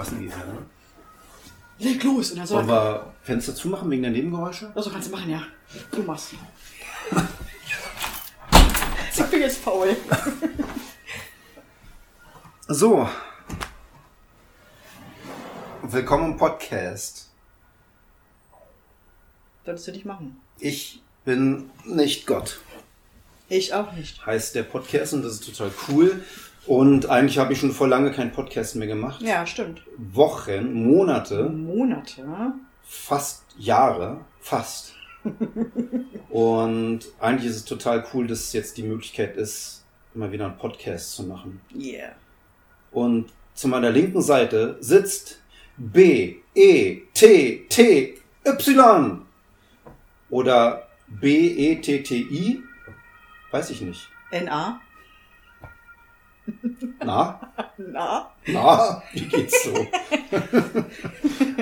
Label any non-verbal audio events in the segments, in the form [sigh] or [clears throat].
Was denn hier, ne? Leg los. Und dann soll Sollen wir Fenster zumachen wegen der Nebengeräusche? Also kannst du machen, ja. Du machst. [laughs] ich bin jetzt faul. So. Willkommen im Podcast. Solltest du nicht machen. Ich bin nicht Gott, Ich auch nicht. heißt der Podcast und das ist total cool. Und eigentlich habe ich schon vor lange keinen Podcast mehr gemacht. Ja, stimmt. Wochen, Monate, Monate. fast Jahre, fast. [laughs] Und eigentlich ist es total cool, dass jetzt die Möglichkeit ist, immer wieder einen Podcast zu machen. Yeah. Und zu meiner linken Seite sitzt B, E, T, T, Y. Oder B, E, T, T, I. Weiß ich nicht. NA? Na? Na? Na? Wie geht's so?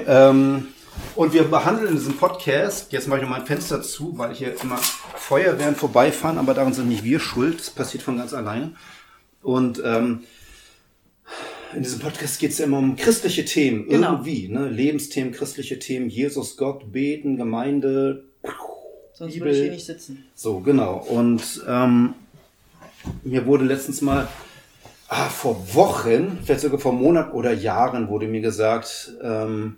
ähm, und wir behandeln in diesem Podcast, jetzt mache ich noch mal ein Fenster zu, weil hier immer Feuerwehren vorbeifahren, aber daran sind nicht wir schuld. Das passiert von ganz alleine. Und ähm, in diesem Podcast geht es ja immer um christliche Themen, Genau. irgendwie, ne? Lebensthemen, christliche Themen, Jesus, Gott, Beten, Gemeinde. Sonst Bibel. würde ich hier nicht sitzen. So, genau. Und ähm, mir wurde letztens mal, ah, vor Wochen, vielleicht sogar vor Monaten oder Jahren, wurde mir gesagt, ähm,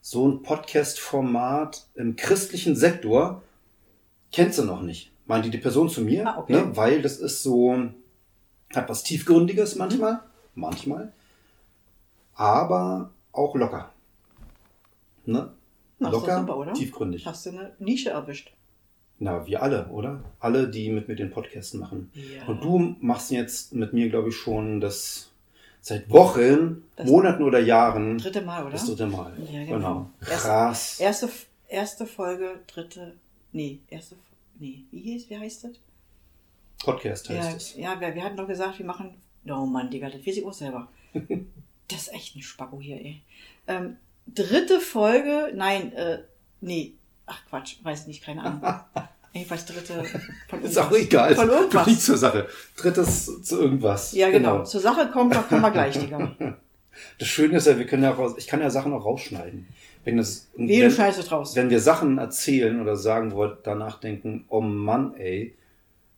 so ein Podcast-Format im christlichen Sektor kennst du noch nicht. Meinte die Person zu mir, Ah, okay. ne, weil das ist so, hat was Tiefgründiges manchmal, manchmal, aber auch locker. Ne? Locker, super, oder? tiefgründig. Hast du eine Nische erwischt? Na, wir alle, oder? Alle, die mit mir den Podcast machen. Ja. Und du machst jetzt mit mir, glaube ich, schon das seit Wochen, Das- Monaten oder Jahren Dritte Mal, oder? das dritte Mal. Ja, genau. Erst- Krass. Erste, erste Folge, dritte. Nee, erste. Nee, wie, hieß, wie heißt das? Podcast heißt Ja, es. ja wir, wir hatten doch gesagt, wir machen. Oh Mann, Digga, das weiß ich auch selber. [laughs] das ist echt ein Spacko hier, ey. Ähm, dritte Folge, nein, äh, nee. Ach Quatsch, weiß nicht, keine Ahnung. [laughs] Jedenfalls dritte von Ist auch egal. Von irgendwas. Nicht zur Sache. Drittes zu irgendwas. Ja, genau. Zur Sache kommt, da kommen wir gleich, Digga. [laughs] Das Schöne ist ja, wir können ja raus, ich kann ja Sachen auch rausschneiden. Wenn, das, Wie, du wenn, schneidest es raus. wenn wir Sachen erzählen oder sagen wollt, danach denken, oh Mann, ey,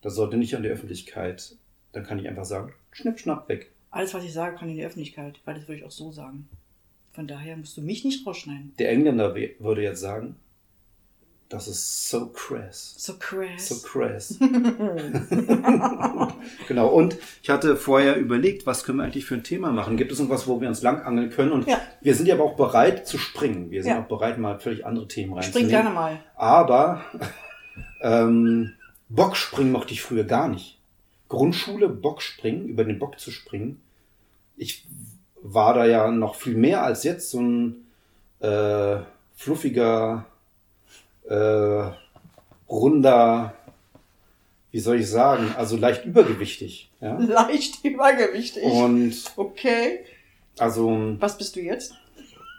das sollte nicht an die Öffentlichkeit, dann kann ich einfach sagen, schnipp, schnapp, weg. Alles, was ich sage, kann in die Öffentlichkeit, weil das würde ich auch so sagen. Von daher musst du mich nicht rausschneiden. Der Engländer würde jetzt sagen, das ist so crass. So crass. So crass. [laughs] [laughs] genau, und ich hatte vorher überlegt, was können wir eigentlich für ein Thema machen? Gibt es irgendwas, wo wir uns langangeln können? Und Ja. wir sind ja aber auch bereit zu springen. Wir sind Ja. auch bereit, mal völlig andere Themen Spring reinzunehmen. gerne mal. Aber [laughs] ähm, Bockspringen mochte ich früher gar nicht. Grundschule, Bockspringen, über den Bock zu springen. Ich war da ja noch viel mehr als jetzt so ein äh, fluffiger, äh, runder, wie soll ich sagen, also leicht übergewichtig. Ja? [laughs] Leicht übergewichtig. Und okay. also Was bist du jetzt?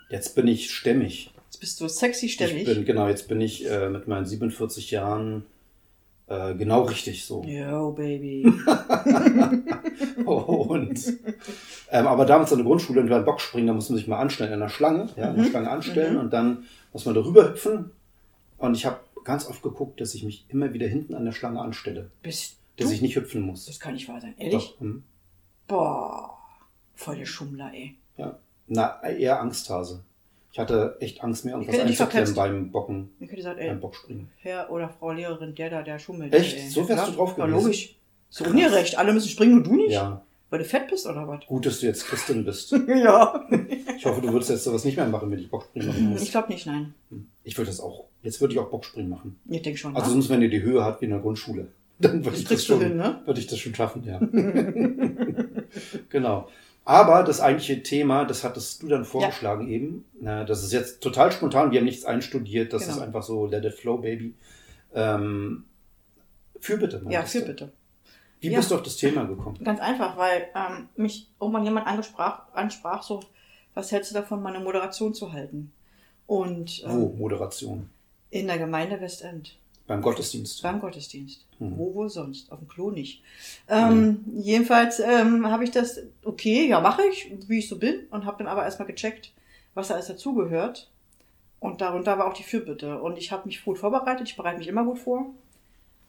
jetzt bin ich stämmig. Jetzt bist du sexy stämmig. Ich bin, genau, jetzt bin ich äh, mit meinen 47 Jahren äh, genau richtig so. Yo, Baby. [laughs] Und, ähm, aber damals an der Grundschule, wenn wir einen Bock springen, da muss man sich mal anstellen in der Schlange, ja, in der Schlange anstellen und dann muss man darüber hüpfen. Und ich habe ganz oft geguckt, dass ich mich immer wieder hinten an der Schlange anstelle, Bist dass du? ich nicht hüpfen muss. Das kann nicht wahr sein. Ehrlich? Doch, hm. Boah. Voll der Schummler, ey. Ja. Na, eher Angsthase. Ich hatte echt Angst, mir irgendwas einzuklemmen beim Bocken, Ich hätte gesagt, beim ey, Bockspringen. Herr oder Frau Lehrerin, der da, der schummelt. Echt? Ey. So wärst ja, du drauf Ja, gewesen? logisch. So ungerecht. Alle müssen springen und du nicht? Ja, Weil du fett bist oder was? gut, dass du jetzt Christin bist. [laughs] ja. Ich hoffe, du würdest jetzt sowas nicht mehr machen, wenn ich Bockspringen machen [laughs] Ich muss. glaube nicht, nein. Ich würde das auch. Jetzt würde ich auch Bockspringen machen. Ich denke schon. Also ne? sonst, wenn ihr die Höhe hat wie in der Grundschule, dann würde ich das schon, hin, ne? würde ich das schon schaffen, ja. [laughs] genau. Aber das eigentliche Thema, das hattest du dann vorgeschlagen eben. Na, das ist jetzt total spontan. Wir haben nichts einstudiert. Das Genau. ist einfach so let it flow, baby. Ähm, für bitte. ja, für bitte. Wie Ja. bist du auf das Thema gekommen? Ganz einfach, weil ähm, mich irgendwann jemand angesprach, ansprach, so, was hältst du davon, mal eine Moderation zu halten? Und ähm, Wo? Moderation. In der Gemeinde Westend. Beim Gottesdienst. Beim Gottesdienst. Mhm. Wo wohl sonst? Auf dem Klo nicht. Ähm, Jedenfalls ähm, habe ich das, okay, ja, mache ich, wie ich so bin, und habe dann aber erstmal gecheckt, was da alles dazugehört. Und darunter war auch die Fürbitte. Und ich habe mich gut vorbereitet, ich bereite mich immer gut vor.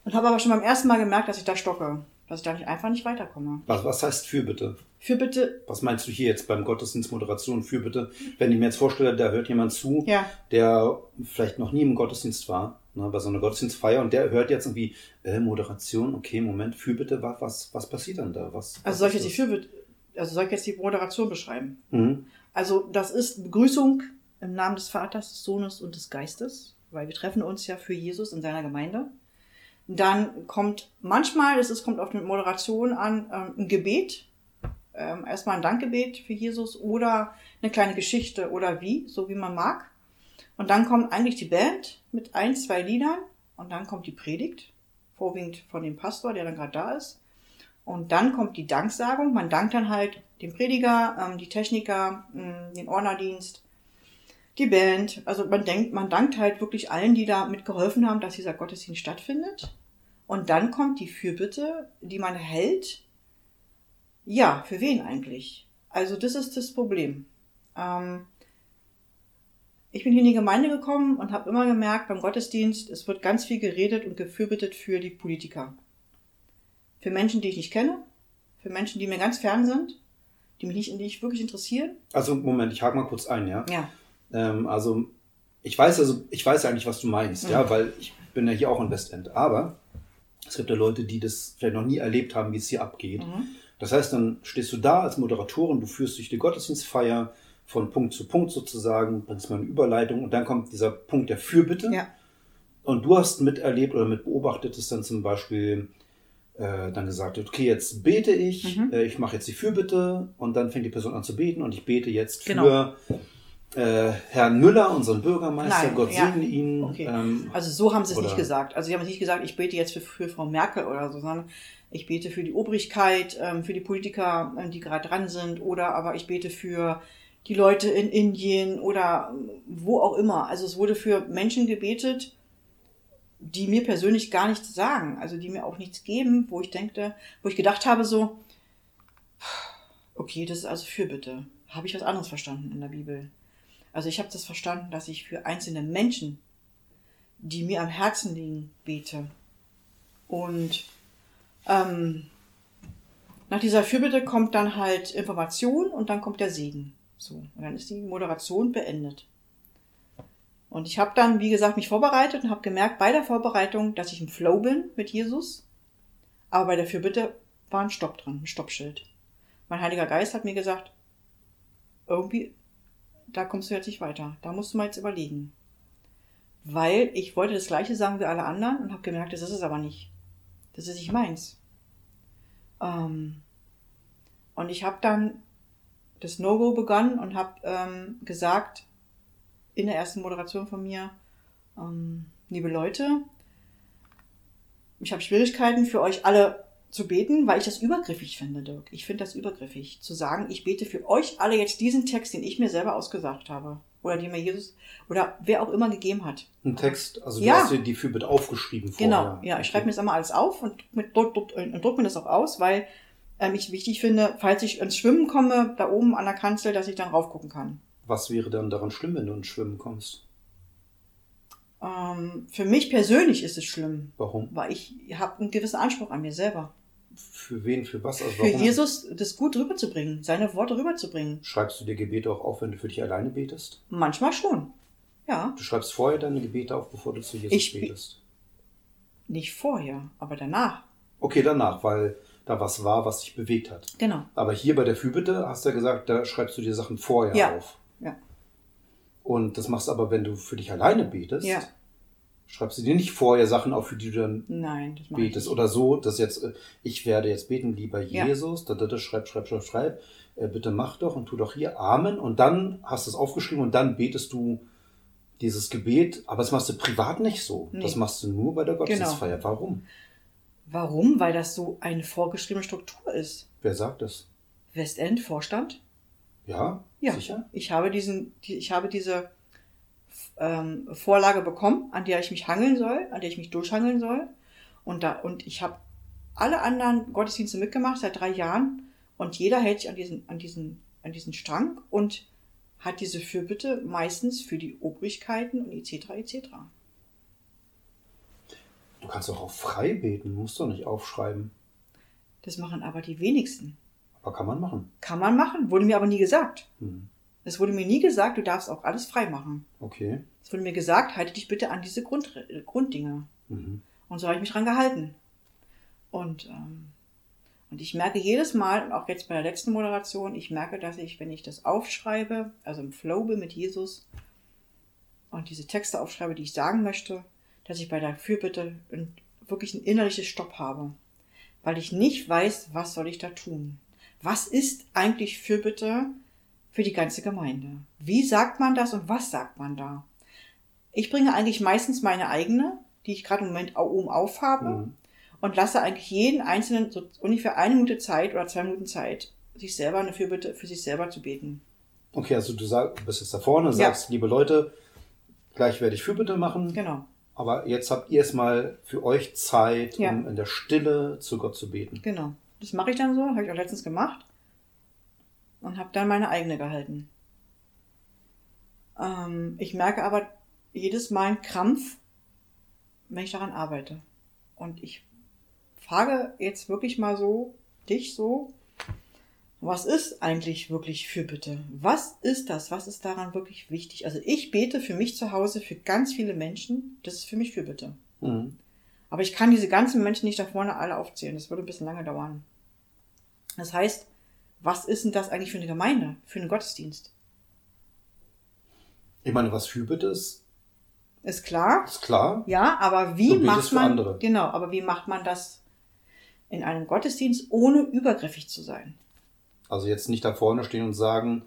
Und habe aber schon beim ersten Mal gemerkt, dass ich da stocke, dass ich da nicht einfach nicht weiterkomme. Was, was heißt Fürbitte? Fürbitte, Was meinst du hier jetzt beim Gottesdienst Moderation Fürbitte? Wenn ich mir jetzt vorstelle, da hört jemand zu, ja, der vielleicht noch nie im Gottesdienst war, ne, bei so einer Gottesdienstfeier und der hört jetzt irgendwie äh, Moderation, okay, Moment, Fürbitte, was, was, was passiert dann da? Was, was also soll ich jetzt die Fürbitte, also soll ich jetzt die Moderation beschreiben? Mhm. Also das ist Begrüßung im Namen des Vaters, des Sohnes und des Geistes, weil wir treffen uns ja für Jesus in seiner Gemeinde. Dann kommt manchmal, es kommt auf die Moderation an, ähm, ein Gebet, ähm, erstmal ein Dankgebet für Jesus oder eine kleine Geschichte oder wie, so wie man mag. Und dann kommt eigentlich die Band mit ein, zwei Liedern und dann kommt die Predigt, vorwiegend von dem Pastor, der dann gerade da ist. Und dann kommt die Danksagung. Man dankt dann halt dem Prediger, ähm, die Techniker, mh, den Ordnerdienst, die Band. Also man denkt, man dankt halt wirklich allen, die da mitgeholfen haben, dass dieser Gottesdienst stattfindet. Und dann kommt die Fürbitte, die man hält. Ja, für wen eigentlich? Also das ist das Problem. Ähm, ich bin hier in die Gemeinde gekommen und habe immer gemerkt, beim Gottesdienst, es wird ganz viel geredet und gefürbitet für die Politiker. Für Menschen, die ich nicht kenne, für Menschen, die mir ganz fern sind, die mich nicht, die mich wirklich interessieren. Also Moment, ich hake mal kurz ein, ja. Ja. Ähm, also ich weiß also, ich weiß ja eigentlich, was du meinst, ja, Mhm. weil ich bin ja hier auch in Westend. Aber es gibt ja Leute, die das vielleicht noch nie erlebt haben, wie es hier abgeht. Mhm. Das heißt, dann stehst du da als Moderatorin, du führst durch die Gottesdienstfeier von Punkt zu Punkt sozusagen, bringst mal eine Überleitung und dann kommt dieser Punkt der Fürbitte. Ja. Und du hast miterlebt oder mit beobachtet, dass dann zum Beispiel äh, dann gesagt wird, okay, jetzt bete ich, Mhm. äh, ich mache jetzt die Fürbitte und dann fängt die Person an zu beten und ich bete jetzt Genau. für äh, Herrn Müller, unseren Bürgermeister, Nein, Gott ja. segne ihn. Okay. Ähm, Also so haben sie es Oder- nicht gesagt. Also sie haben nicht gesagt, ich bete jetzt für, für Frau Merkel oder so, sondern ich bete für die Obrigkeit, ähm, für die Politiker, ähm, die gerade dran sind, oder aber ich bete für die Leute in Indien oder ähm, wo auch immer. Also es wurde für Menschen gebetet, die mir persönlich gar nichts sagen, also die mir auch nichts geben, wo ich denkte, wo ich gedacht habe so, okay, das ist also Fürbitte. Habe ich was anderes verstanden in der Bibel? Also ich habe das verstanden, dass ich für einzelne Menschen, die mir am Herzen liegen, bete. Und ähm, nach dieser Fürbitte kommt dann halt Information und dann kommt der Segen. So, und dann ist die Moderation beendet. Und ich habe dann, wie gesagt, mich vorbereitet und habe gemerkt bei der Vorbereitung, dass ich im Flow bin mit Jesus. Aber bei der Fürbitte war ein Stopp dran, ein Stoppschild. Mein Heiliger Geist hat mir gesagt, irgendwie, da kommst du jetzt nicht weiter. Da musst du mal jetzt überlegen. Weil ich wollte das Gleiche sagen wie alle anderen und habe gemerkt, das ist es aber nicht. Das ist nicht meins. Ähm, und ich habe dann das No-Go begonnen und habe ähm, gesagt, in der ersten Moderation von mir, ähm, liebe Leute, ich habe Schwierigkeiten für euch alle zu beten, weil ich das übergriffig finde, Dirk. Ich finde das übergriffig, zu sagen, ich bete für euch alle jetzt diesen Text, den ich mir selber ausgesagt habe. Oder den mir Jesus oder wer auch immer gegeben hat. ein Text, also Ja. du hast dir die Fürbitte aufgeschrieben Genau, vorher. ja, ich schreibe mir das immer alles auf und, mit, druck, druck, und druck mir das auch aus, weil ähm, ich wichtig finde, falls ich ins Schwimmen komme, da oben an der Kanzel, dass ich dann raufgucken kann. Was wäre dann daran schlimm, wenn du ins Schwimmen kommst? Ähm, für mich persönlich ist es schlimm, Warum? weil ich habe einen gewissen Anspruch an mir selber. Für wen, für was? Also Für warum Jesus das gut rüberzubringen, seine Worte rüberzubringen. schreibst du dir Gebete auch auf, wenn du für dich alleine betest? Manchmal schon. Ja, Du schreibst vorher deine Gebete auf, bevor du zu Jesus Ich- betest. nicht vorher, aber danach. Okay, danach, weil da was war, was dich bewegt hat. Genau. Aber hier bei der Fürbitte hast du ja gesagt, da schreibst du dir Sachen vorher Ja. auf. Ja. Und das machst du aber, wenn du für dich alleine betest, Ja. Schreibst du dir nicht vorher Sachen auf, für die du dann Nein, das betest. Oder so, dass jetzt, äh, ich werde jetzt beten, lieber Ja. Jesus, da, da, da, schreib, schreib, schreib, schreib, äh, bitte mach doch und tu doch hier Amen. Und dann hast du es aufgeschrieben und dann betest du dieses Gebet, aber das machst du privat nicht so. Nee. Das machst du nur bei der Gottesdienstfeier. Warum? Warum? Weil das so eine vorgeschriebene Struktur ist. Wer sagt das? Westend, Vorstand. Ja? Ja. Sicher? Ich habe diesen, die, ich habe diese ähm, Vorlage bekommen, an der ich mich hangeln soll, an der ich mich durchhangeln soll. Und, da, und ich habe alle anderen Gottesdienste mitgemacht seit drei Jahren und jeder hält sich an diesen, an diesen, an diesen Strang und hat diese Fürbitte meistens für die Obrigkeiten und etc. etc. Du kannst doch auch frei beten, musst doch nicht aufschreiben. Das machen aber die wenigsten. Aber kann man machen. Kann man machen, wurde mir aber nie gesagt. Hm. Es wurde mir nie gesagt, du darfst auch alles frei machen. Okay. Es wurde mir gesagt, halte dich bitte an diese Grund, Grunddinge. Mhm. Und so habe ich mich dran gehalten. Und, ähm, und ich merke jedes Mal, und auch jetzt bei der letzten Moderation, ich merke, dass ich, wenn ich das aufschreibe, also im Flow bin mit Jesus und diese Texte aufschreibe, die ich sagen möchte, dass ich bei der Fürbitte wirklich ein innerliches Stopp habe. Weil ich nicht weiß, was soll ich da tun. Was ist eigentlich Fürbitte für die ganze Gemeinde? Wie sagt man das und was sagt man da? Ich bringe eigentlich meistens meine eigene, die ich gerade im Moment oben auf habe, Mhm. und lasse eigentlich jeden Einzelnen so ungefähr eine Minute Zeit oder zwei Minuten Zeit, sich selber eine Fürbitte für sich selber zu beten. Okay, also du, sag, bist jetzt da vorne, Ja. sagst, liebe Leute, gleich werde ich Fürbitte machen. Genau, Aber jetzt habt ihr erstmal für euch Zeit, Ja. um in der Stille zu Gott zu beten. genau. Das mache ich dann so, habe ich auch letztens gemacht und habe dann meine eigene gehalten. Ähm, ich merke aber jedes Mal einen Krampf, wenn ich daran arbeite. Und ich frage jetzt wirklich mal so, dich so, was ist eigentlich wirklich Fürbitte? Was ist das? Was ist daran wirklich wichtig? Also ich bete für mich zu Hause, für ganz viele Menschen. Das ist für mich Fürbitte. Mhm. Aber ich kann diese ganzen Menschen nicht da vorne alle aufzählen. Das würde ein bisschen lange dauern. Das heißt, was ist denn das eigentlich für eine Gemeinde, für einen Gottesdienst? Ich meine, was Fürbitte ist, Ist klar, ist klar. ja, aber wie macht man andere. genau, aber wie macht man das in einem Gottesdienst, ohne übergriffig zu sein? Also jetzt nicht da vorne stehen und sagen,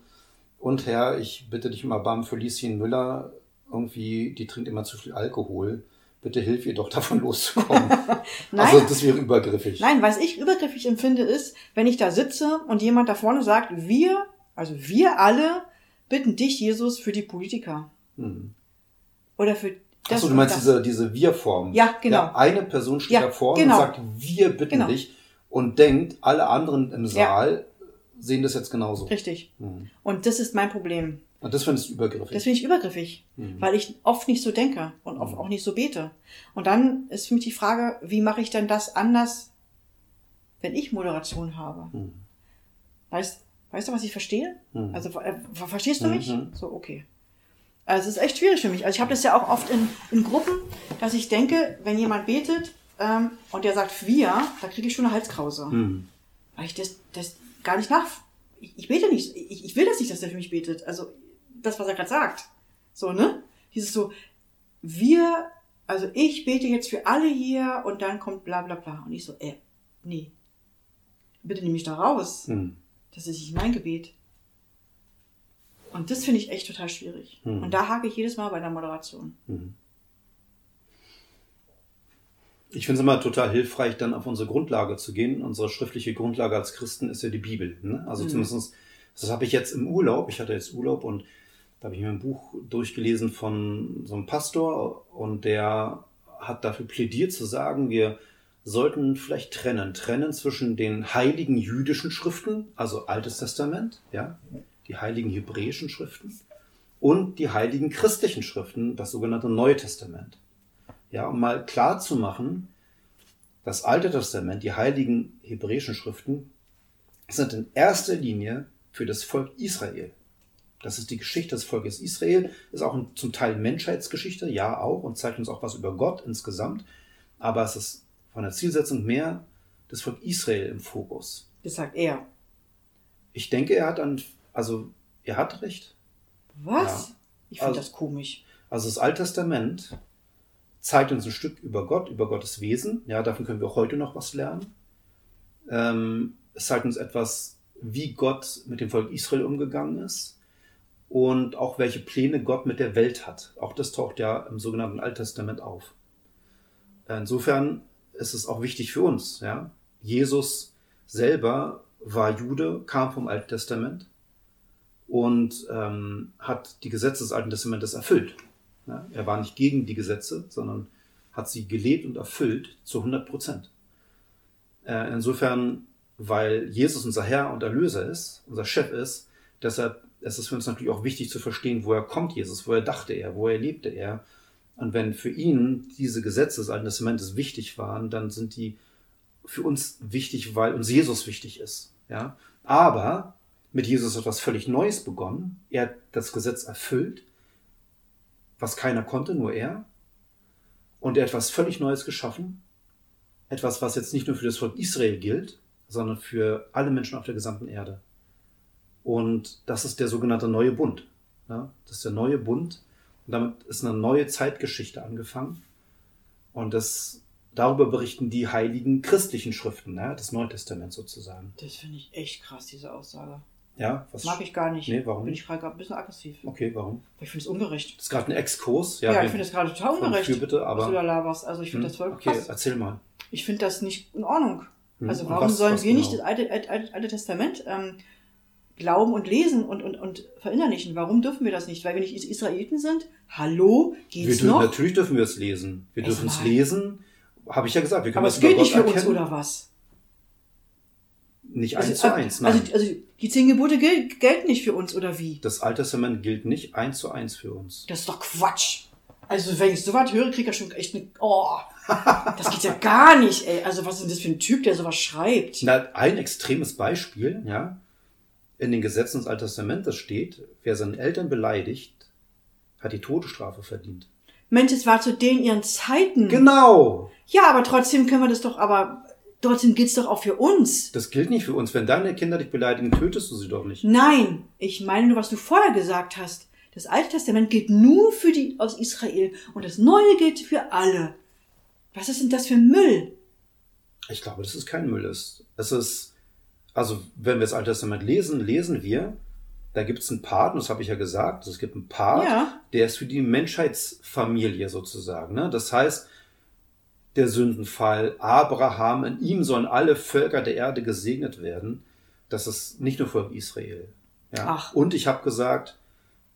und Herr, ich bitte dich um Erbarmen für Lieschen Müller, irgendwie, die trinkt immer zu viel Alkohol. Bitte hilf ihr doch [laughs] davon loszukommen. [laughs] Nein, Also das wäre übergriffig. nein, was ich übergriffig empfinde, ist, wenn ich da sitze und jemand da vorne sagt, wir, also wir alle bitten dich, Jesus, für die Politiker. Mhm. Oder für das Achso, du meinst das. diese, diese Wir-Form. Ja, genau. eine Person steht Ja, da vorne genau. und sagt, wir bitten Genau. dich und denkt, alle anderen im Ja. Saal sehen das jetzt genauso. Richtig. Mhm. Und das ist mein Problem. Und das findest du übergriffig. Das finde ich übergriffig, Mhm. weil ich oft nicht so denke und oft Mhm. auch nicht so bete. Und dann ist für mich die Frage, wie mache ich denn das anders, wenn ich Moderation habe? Mhm. Weißt, weißt du, was ich verstehe? Mhm. Also äh, ver- verstehst du mich? Mhm. So, okay. Also es ist echt schwierig für mich. Also ich habe das ja auch oft in, in Gruppen, dass ich denke, wenn jemand betet ähm, und der sagt wir, da kriege ich schon eine Halskrause. Mhm. Weil ich das, das gar nicht nach. Ich, ich bete nicht. Ich, ich will das nicht, dass der für mich betet. Also das, was er gerade sagt. So, ne? Dieses so, wir, also ich bete jetzt für alle hier und dann kommt bla bla bla. Und ich so, äh, nee. Bitte nimm mich da raus. Mhm. Das ist nicht mein Gebet. Und das finde ich echt total schwierig. Hm. Und da hake ich jedes Mal bei der Moderation. Mhm. Ich finde es immer total hilfreich, dann auf unsere Grundlage zu gehen. Unsere schriftliche Grundlage als Christen ist ja die Bibel. Ne? Also Mhm. zumindest, das habe ich jetzt im Urlaub. Ich hatte jetzt Urlaub und da habe ich mir ein Buch durchgelesen von so einem Pastor und der hat dafür plädiert zu sagen, wir sollten vielleicht trennen. Trennen zwischen den heiligen jüdischen Schriften, also Altes Testament, ja, die heiligen hebräischen Schriften und die heiligen christlichen Schriften, das sogenannte Neue Testament. Ja, um mal klar zu machen, das Alte Testament, die heiligen hebräischen Schriften, sind in erster Linie für das Volk Israel. Das ist die Geschichte des Volkes Israel, ist auch ein, zum Teil Menschheitsgeschichte, ja auch, und zeigt uns auch was über Gott insgesamt. Aber es ist von der Zielsetzung mehr das Volk Israel im Fokus. Das sagt er. Ich denke, er hat an, also er hat recht. Was? Ja. Ich finde Also- das komisch. Also das Alte Testament zeigt uns ein Stück über Gott, über Gottes Wesen. Ja, davon können wir auch heute noch was lernen. Ähm, es zeigt uns etwas, wie Gott mit dem Volk Israel umgegangen ist und auch welche Pläne Gott mit der Welt hat. Auch das taucht ja im sogenannten Alten Testament auf. Insofern ist es auch wichtig für uns. Ja? Jesus selber war Jude, kam vom Alten Testament und ähm, hat die Gesetze des Alten Testamentes erfüllt. Ja, er war nicht gegen die Gesetze, sondern hat sie gelebt und erfüllt zu 100 Prozent. Äh, insofern, weil Jesus unser Herr und Erlöser ist, unser Chef ist, deshalb ist es für uns natürlich auch wichtig zu verstehen, woher kommt Jesus, woher dachte er, woher lebte er. Und wenn für ihn diese Gesetze des Alten Testamentes wichtig waren, dann sind die für uns wichtig, weil uns Jesus wichtig ist. Ja? Aber mit Jesus hat was völlig Neues begonnen. Er hat das Gesetz erfüllt, was keiner konnte, nur er. Und er hat was völlig Neues geschaffen. Etwas, was jetzt nicht nur für das Volk Israel gilt, sondern für alle Menschen auf der gesamten Erde. Und das ist der sogenannte neue Bund. Ja, das ist der neue Bund. Und damit ist eine neue Zeitgeschichte angefangen. Und das, darüber berichten die heiligen christlichen Schriften, ja, das Neue Testament sozusagen. Das finde ich echt krass, diese Aussage. Ja, was Mag ich gar nicht. Nee, warum Bin nicht? ich gerade ein bisschen aggressiv. Okay, warum? Weil ich finde es ungerecht. Das ist gerade ein Exkurs. Ja, wir- ich finde das gerade total ungerecht. für bitte, aber- was du da laberst. Also ich finde Hm, das voll Okay, krass. erzähl mal. Ich finde das nicht in Ordnung. Hm, Also warum was- sollen was wir nicht genau? das alte, alte, alte, alte Testament ähm, glauben und lesen und, und, und verinnerlichen? Warum dürfen wir das nicht? Weil wir nicht Is- Israeliten sind? Hallo? Wir Geht's dürfen, noch? natürlich dürfen wir es lesen. Wir Also dürfen es lesen. Habe ich ja gesagt. Wir können Aber es gilt über nicht für Gott uns, erkennen. oder was? Nicht eins also, zu eins, nein. Also, also die zehn Gebote gel gelten nicht für uns, oder wie? das Alte Testament gilt nicht eins zu eins für uns. Das ist doch Quatsch. Also wenn ich sowas höre, kriege ich ja schon echt eine... Oh, das geht ja gar nicht, ey. Also was ist denn das für ein Typ, der sowas schreibt? Na, ein extremes Beispiel, ja. In den Gesetzen des Alten Testamentes steht, wer seine Eltern beleidigt, hat die Todesstrafe verdient. Mensch, es war zu den ihren Zeiten. Genau! Ja, aber trotzdem können wir das doch, aber trotzdem geht's doch auch für uns. Das gilt nicht für uns. Wenn deine Kinder dich beleidigen, tötest du sie doch nicht. Nein, ich meine nur, was du vorher gesagt hast. Das Alte Testament gilt nur für die aus Israel und das Neue gilt für alle. Was ist denn das für Müll? Ich glaube, dass es kein Müll ist. Es ist, also wenn wir das Alte Testament lesen, lesen wir, da gibt es einen Part, und das habe ich ja gesagt, es gibt einen Part, Ja. der ist für die Menschheitsfamilie sozusagen. Ne? Das heißt, der Sündenfall, Abraham, in ihm sollen alle Völker der Erde gesegnet werden. Das ist nicht nur Volk Israel. Ja? Ach. Und ich habe gesagt,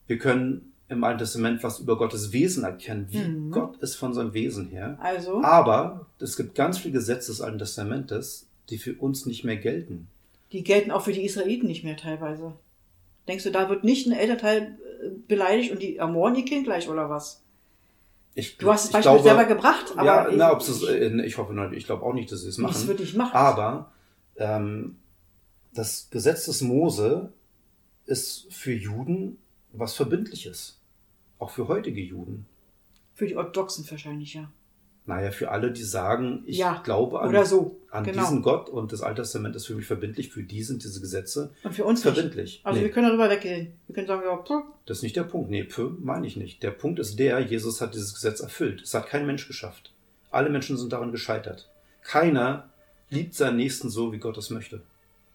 wir können im Alten Testament was über Gottes Wesen erkennen, wie Mhm. Gott ist von seinem Wesen her. Also, Aber es gibt ganz viele Gesetze des Alten Testamentes, die für uns nicht mehr gelten. Die gelten auch für die Israeliten nicht mehr teilweise. Denkst du, da wird nicht ein Elternteil äh, beleidigt und die ermorden ihr Kind gleich oder was? Ich, Du hast das Beispiel glaube, selber gebracht, aber ja, ich, na, ob's das, ich hoffe, nicht, ich glaube auch nicht, dass sie es das machen. würde ich machen. Aber ähm, das Gesetz des Mose ist für Juden was Verbindliches. Auch für heutige Juden. Für die Orthodoxen wahrscheinlich, ja. Naja, für alle, die sagen, ich Ja, glaube an, so. an genau. diesen Gott und das Alte Testament ist für mich verbindlich, für die sind diese Gesetze Und für uns nicht. verbindlich. Also Nee. wir können darüber weggehen. Wir können sagen, ja, puh, Das ist nicht der Punkt. Nee, für meine ich nicht. Der Punkt ist der, Jesus hat dieses Gesetz erfüllt. Es hat kein Mensch geschafft. Alle Menschen sind daran gescheitert. Keiner liebt seinen Nächsten so, wie Gott es möchte.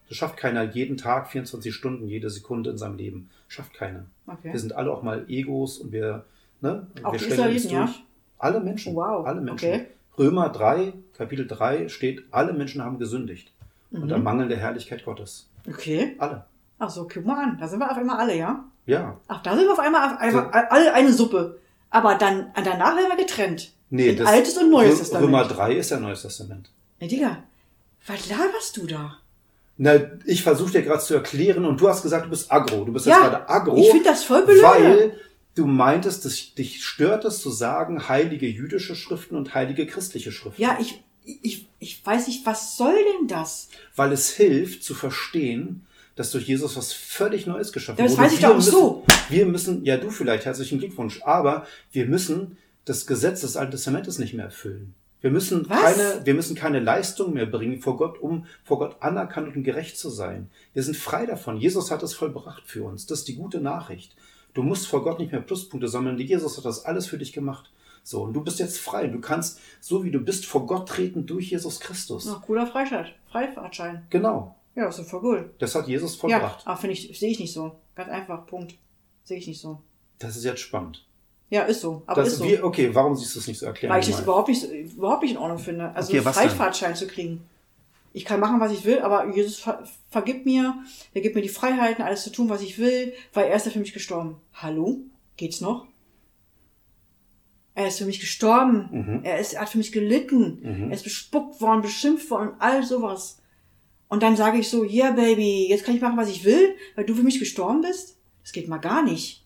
Das schafft keiner jeden Tag, 24 Stunden, jede Sekunde in seinem Leben. Schafft keiner. okay. Wir sind alle auch mal Egos und wir, ne, Auch wir stellen uns Israeliten, ja? Alle Menschen. Wow, Alle Menschen. okay. Römer 3, Kapitel 3 steht, alle Menschen haben gesündigt. Unter Mhm. Mangel der Herrlichkeit Gottes. Okay. Alle. Ach so, guck mal an. Da sind wir auf einmal alle, ja? Ja. Ach, da sind wir auf einmal auf einmal alle eine Suppe. Aber dann, danach werden wir getrennt. Nee, In Altes und Neues Rö- Testament. Römer 3 ist ja Neues Testament. Ey, Digga, was laberst du da? Na, ich versuche dir gerade zu erklären und du hast gesagt, du bist agro. Du bist Ja, jetzt gerade agro, ich find das voll blöde. weil du meintest, dass dich stört es zu sagen, heilige jüdische Schriften und heilige christliche Schriften. Ja, ich, ich, ich weiß nicht, was soll denn das? Weil es hilft zu verstehen, dass durch Jesus was völlig Neues geschaffen Das wurde. weiß ich Wir doch auch müssen, so. Wir müssen, ja du vielleicht, herzlichen Glückwunsch, aber wir müssen das Gesetz des Alten Testamentes nicht mehr erfüllen. Wir müssen Was? keine, wir müssen keine Leistung mehr bringen vor Gott, um vor Gott anerkannt und gerecht zu sein. Wir sind frei davon. Jesus hat es vollbracht für uns. Das ist die gute Nachricht. Du musst vor Gott nicht mehr Pluspunkte sammeln. Jesus hat das alles für dich gemacht. So, und du bist jetzt frei. Du kannst, so wie du bist, vor Gott treten durch Jesus Christus. Na, cooler Freistaat, Freifahrtschein. Genau. Ja, ist doch voll cool. Das hat Jesus Ja, vollbracht. aber finde ich, sehe ich nicht so. Ganz einfach, Punkt. Sehe ich nicht so. Das ist jetzt spannend. Ja, ist so. Aber das ist so. wir, okay, warum siehst du es nicht so erklären? Weil ich das überhaupt nicht, überhaupt nicht in Ordnung finde. Also Okay, einen? Freifahrtschein zu kriegen. Ich kann machen, was ich will, aber Jesus ver vergibt mir, er gibt mir die Freiheiten, alles zu tun, was ich will, weil er ist ja für mich gestorben. Hallo? Geht's noch? Er ist für mich gestorben. Mhm. Er, ist, er hat für mich gelitten. Mhm. Er ist bespuckt worden, beschimpft worden all sowas. Und dann sage ich so, yeah, Baby, jetzt kann ich machen, was ich will, weil du für mich gestorben bist? Das geht mal gar nicht.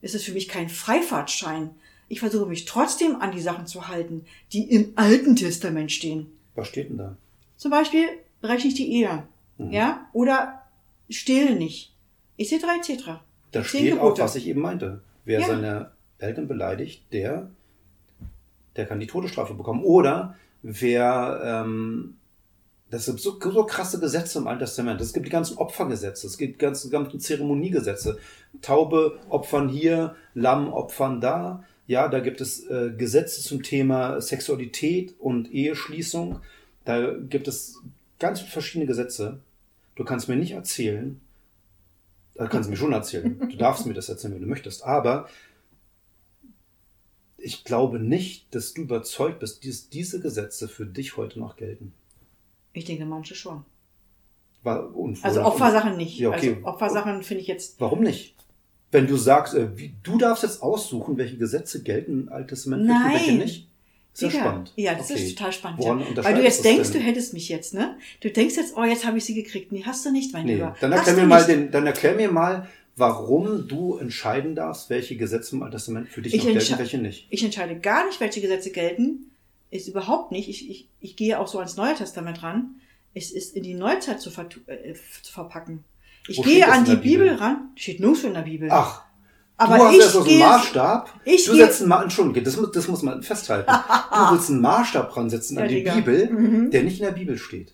Es ist für mich kein Freifahrtschein. Ich versuche mich trotzdem an die Sachen zu halten, die im Alten Testament stehen. Was steht denn da? Zum Beispiel breche ich die Ehe. Mhm. Ja? Oder stehle nicht. EC3 etc. Da Zehn steht auch, Gebote. was ich eben meinte. Wer Ja. seine Eltern beleidigt, der, der kann die Todesstrafe bekommen. Oder wer, ähm, das sind so, so krasse Gesetze im Alten Testament. Es gibt die ganzen Opfergesetze, es gibt die ganzen, ganzen Zeremoniegesetze. Taube opfern hier, Lamm opfern da. Ja, da gibt es äh, Gesetze zum Thema Sexualität und Eheschließung. Da gibt es ganz verschiedene Gesetze. Du kannst mir nicht erzählen, da kannst du mir schon erzählen. [laughs] Du darfst mir das erzählen, wenn du möchtest. Aber ich glaube nicht, dass du überzeugt bist, dass diese Gesetze für dich heute noch gelten. Ich denke, manche schon. War- Also Opfersachen nicht. Ja, okay. Also Opfersachen finde ich jetzt. Warum nicht? Wenn du sagst, äh, wie, du darfst jetzt aussuchen, welche Gesetze gelten im Alten Testament welche nicht. Ist ja spannend. Ja, das Okay. ist total spannend. Woran ja. Weil du jetzt denkst, denn? du hättest mich jetzt, ne? Du denkst jetzt, oh, jetzt habe ich sie gekriegt. Nee, hast du nicht, mein Nee, Lieber. dann erklär, mir mal den, dann erklär mir mal, warum du entscheiden darfst, welche Gesetze im Alten Testament für dich Ich noch gelten, welche nicht. Ich entscheide gar nicht, welche Gesetze gelten. Ist überhaupt nicht. Ich, ich, ich gehe auch so ans Neue Testament ran. Es ist in die Neuzeit zu, vertu- äh, zu verpacken. Ich Wo gehe an die Bibel, Bibel? ran. Steht nirgendwo in der Bibel. Ach, aber du hast ich so einen Maßstab. ich du setzt einen Ma Entschuldige, das, muss- das muss man festhalten. [laughs] du willst einen Maßstab dran setzen an die Digga. Bibel, Mhm. der nicht in der Bibel steht.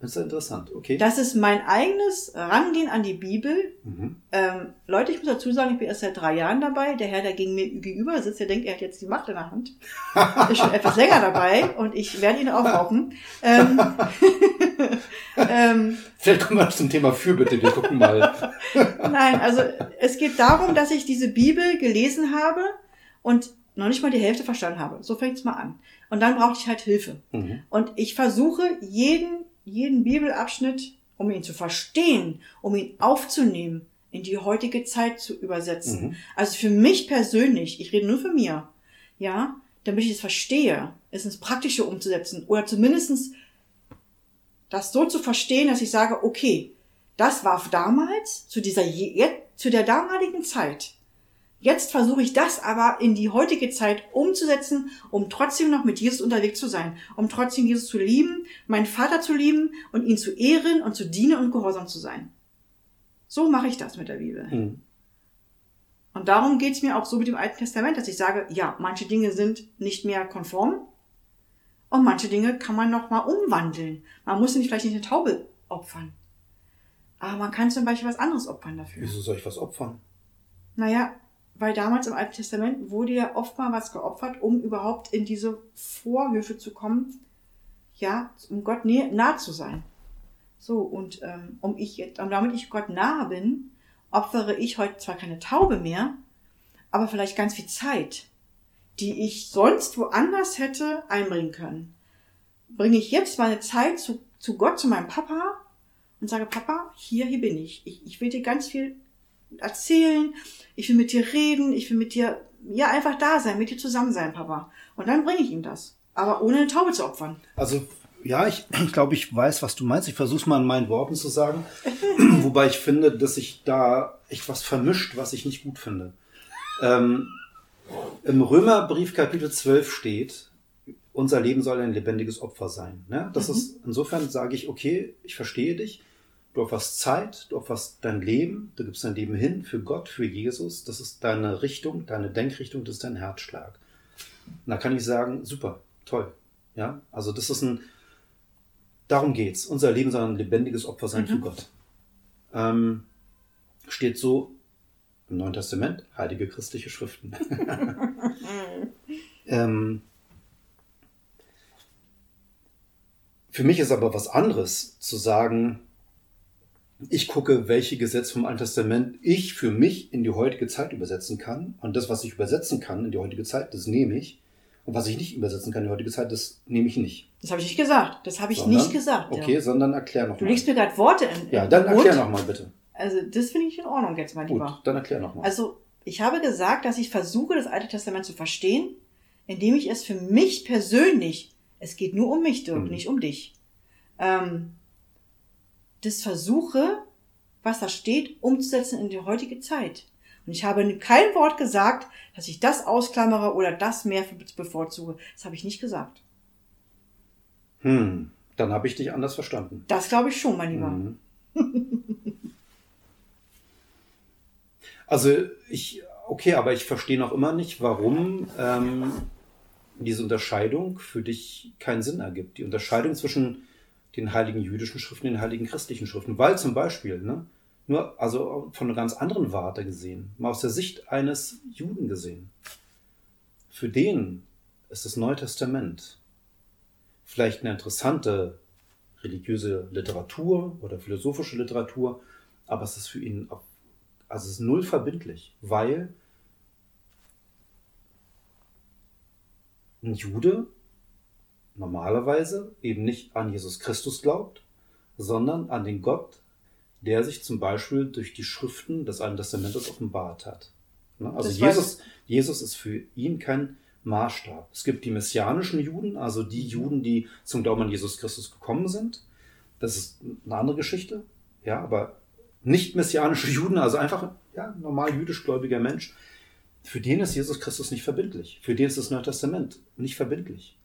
Das ist ja interessant, okay? Das ist mein eigenes Rangehen an die Bibel. mhm. Ähm, Leute, ich muss dazu sagen, ich bin erst seit drei Jahren dabei. Der Herr, der gegen mir gegenüber sitzt, der denkt, er hat jetzt die Macht in der Hand. [laughs] Ist schon etwas länger dabei und ich werde ihn aufrauchen. Ähm, [laughs] ähm, Vielleicht kommen wir zum Thema Fürbitte, wir gucken mal. [laughs] nein, also es geht darum, dass ich diese Bibel gelesen habe und noch nicht mal die Hälfte verstanden habe. So fängt es mal an. Und dann brauchte ich halt Hilfe. Mhm. Und ich versuche jeden, jeden Bibelabschnitt, um ihn zu verstehen, um ihn aufzunehmen, in die heutige Zeit zu übersetzen. Mhm. Also für mich persönlich, ich rede nur für mir, ja, damit ich es verstehe, es ins Praktische umzusetzen oder zumindestens das so zu verstehen, dass ich sage, okay, das war damals zu dieser zu der damaligen Zeit. Jetzt versuche ich das aber in die heutige Zeit umzusetzen, um trotzdem noch mit Jesus unterwegs zu sein, um trotzdem Jesus zu lieben, meinen Vater zu lieben und ihn zu ehren und zu dienen und gehorsam zu sein. So mache ich das mit der Bibel. Mhm. Und darum geht's mir auch so mit dem Alten Testament, dass ich sage, ja, manche Dinge sind nicht mehr konform und manche Dinge kann man noch mal umwandeln. Man muss nicht vielleicht nicht eine Taube opfern. Aber man kann zum Beispiel was anderes opfern dafür. Wieso soll ich was opfern? Naja, weil damals im Alten Testament wurde ja oft mal was geopfert, um überhaupt in diese Vorhöfe zu kommen, ja, um Gott näher, nah zu sein. So, und ähm, um ich jetzt, und damit ich Gott nahe bin, opfere ich heute zwar keine Taube mehr, aber vielleicht ganz viel Zeit, die ich sonst woanders hätte einbringen können. Bringe ich jetzt meine Zeit zu, zu Gott, zu meinem Papa und sage, Papa, hier, hier bin ich. Ich, ich will dir ganz viel erzählen, ich will mit dir reden, ich will mit dir, ja, einfach da sein, mit dir zusammen sein, Papa. Und dann bringe ich ihm das. Aber ohne eine Taube zu opfern. Also, ja, ich, [clears throat] ich glaube, ich weiß, was du meinst. Ich versuche es mal in meinen Worten zu sagen. [clears throat] Wobei ich finde, dass sich da echt was vermischt, was ich nicht gut finde. Ähm, Im Römerbrief Kapitel 12 steht, unser Leben soll ein lebendiges Opfer sein. Ne? Das Mhm. ist, insofern sage ich, okay, ich verstehe dich. Du opferst Zeit, du opferst dein Leben, du gibst dein Leben hin für Gott, für Jesus. Das ist deine Richtung, deine Denkrichtung, das ist dein Herzschlag. Und da kann ich sagen, super, toll. Ja, also das ist ein, darum geht's. Unser Leben soll ein lebendiges Opfer sein Mhm. für Gott. Ähm, steht so im Neuen Testament, heilige christliche Schriften. [laughs] ähm, für mich ist aber was anderes zu sagen, ich gucke, welche Gesetze vom Alten Testament ich für mich in die heutige Zeit übersetzen kann. Und das, was ich übersetzen kann in die heutige Zeit, das nehme ich. Und was ich nicht übersetzen kann in die heutige Zeit, das nehme ich nicht. Das habe ich nicht gesagt. Das habe ich Sondern- nicht gesagt. Okay, Ja. sondern erklär Du nochmal. legst mir gerade Worte in, Ja, dann erklär nochmal bitte. Also das finde ich in Ordnung jetzt, mein Gut, Lieber. dann erklär nochmal. Also Ich habe gesagt, dass ich versuche, das Alte Testament zu verstehen, indem ich es für mich persönlich, es geht nur um mich, Dirk, Mhm. nicht um dich, ähm, das versuche, was da steht, umzusetzen in die heutige Zeit. Und ich habe kein Wort gesagt, dass ich das ausklammere oder das mehr bevorzuge. Das habe ich nicht gesagt. Hm, dann habe ich dich anders verstanden. Das glaube ich schon, mein Lieber. Mhm. [laughs] Also ich, okay, aber ich verstehe noch immer nicht, warum ähm, diese Unterscheidung für dich keinen Sinn ergibt. Die Unterscheidung zwischen den heiligen jüdischen Schriften den heiligen christlichen Schriften. Weil zum Beispiel, ne, nur also von einer ganz anderen Warte gesehen, mal aus der Sicht eines Juden gesehen, für den ist das Neue Testament vielleicht eine interessante religiöse Literatur oder philosophische Literatur, aber es ist für ihn, also es ist null verbindlich, weil ein Jude normalerweise eben nicht an Jesus Christus glaubt, sondern an den Gott, der sich zum Beispiel durch die Schriften des Alten Testamentes offenbart hat. Ne? Also Das Jesus, Jesus ist für ihn kein Maßstab. Es gibt die messianischen Juden, also die Juden, die zum Glauben an Jesus Christus gekommen sind. Das ist eine andere Geschichte. Ja, aber nicht messianische Juden, also einfach ja, normal jüdisch-gläubiger Mensch, für den ist Jesus Christus nicht verbindlich. Für den ist das Neue Testament nicht verbindlich.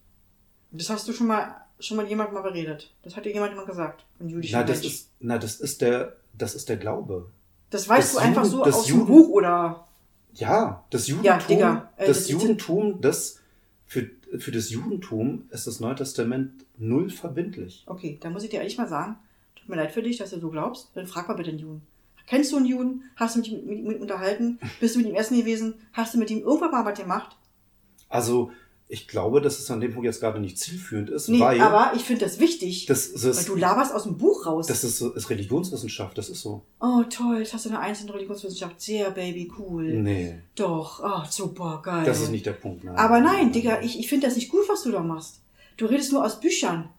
Das hast du schon mal, schon mal jemand mal beredet. Das hat dir jemand mal gesagt. Ein jüdischer Na, das Mensch. ist, na, das ist der, das ist der Glaube. das weißt das du einfach Juden- so das aus dem Juden- Buch oder. Ja, das Judentum, Ja, Digga, äh, das das- Judentum, das für, für das Judentum ist das Neue Testament null verbindlich. Okay, da muss ich dir ehrlich mal sagen, tut mir leid für dich, dass du so glaubst. Dann frag mal bitte einen Juden. Kennst du einen Juden? Hast du mit ihm unterhalten? Bist du mit ihm essen gewesen? Hast du mit ihm irgendwann mal was gemacht? Also, ich glaube, dass es an dem Punkt jetzt gerade nicht zielführend ist, Nee, weil aber ich finde das wichtig. das, das, weil ist, du laberst aus dem Buch raus. das ist, ist Religionswissenschaft, das ist so. oh, toll, jetzt hast du eine Eins in Religionswissenschaft. Sehr, Baby, cool. Nee, Doch, oh, super, geil. das ist nicht der Punkt. Nein. Aber nein, Digga, ich, ich finde das nicht gut, was du da machst. Du redest nur aus Büchern.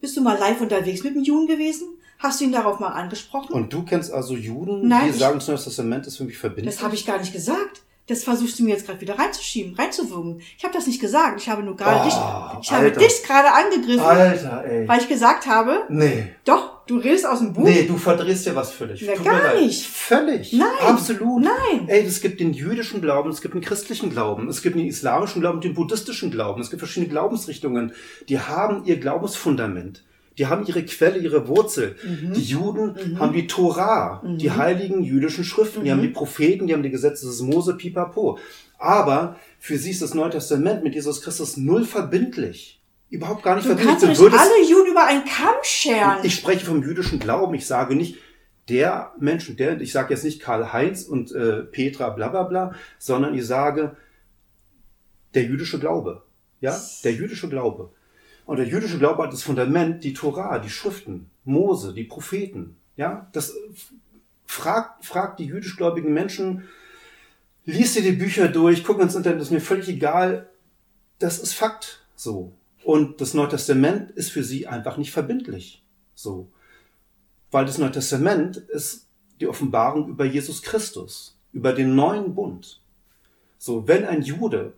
Bist du mal live unterwegs mit dem Juden gewesen? Hast du ihn darauf mal angesprochen? Und du kennst also Juden, Nein, die sagen, das Testament ist für mich verbindlich? Das habe ich gar nicht gesagt. Das versuchst du mir jetzt gerade wieder reinzuschieben, reinzuwirken. Ich habe das nicht gesagt. Ich habe nur gerade Oh, dich, ich habe dich gerade angegriffen, Alter, ey. weil ich gesagt habe, Nee. doch, du redest aus dem Buch. Nee, du verdrehst ja was völlig. Na, Tut gar nicht. Völlig. Nein. Absolut. Nein. Ey, es gibt den jüdischen Glauben, es gibt den christlichen Glauben, es gibt den islamischen Glauben den buddhistischen Glauben. Es gibt verschiedene Glaubensrichtungen. Die haben ihr Glaubensfundament. Die haben ihre Quelle, ihre Wurzel. Mhm. Die Juden haben die Torah, die heiligen jüdischen Schriften. Die Mhm. haben die Propheten, die haben die Gesetze des Mose, pipapo. Aber für sie ist das Neue Testament mit Jesus Christus null verbindlich. Überhaupt gar nicht Du verbindlich. kannst Du würdest- alle Juden über einen Kamm scheren. ich spreche vom jüdischen Glauben. Ich sage nicht der Mensch und der, ich sage jetzt nicht Karl-Heinz und äh, Petra bla bla bla, sondern ich sage der jüdische Glaube. Ja, der jüdische Glaube. Und der jüdische Glaube hat das Fundament, die Torah, die Schriften, Mose, die Propheten. Ja, das fragt, fragt die jüdischgläubigen Menschen, lies dir die Bücher durch, guck ins Internet, ist mir völlig egal. Das ist Fakt. So. Und das Neue Testament ist für sie einfach nicht verbindlich. So. Weil das Neue Testament ist die Offenbarung über Jesus Christus, über den neuen Bund. So, wenn ein Jude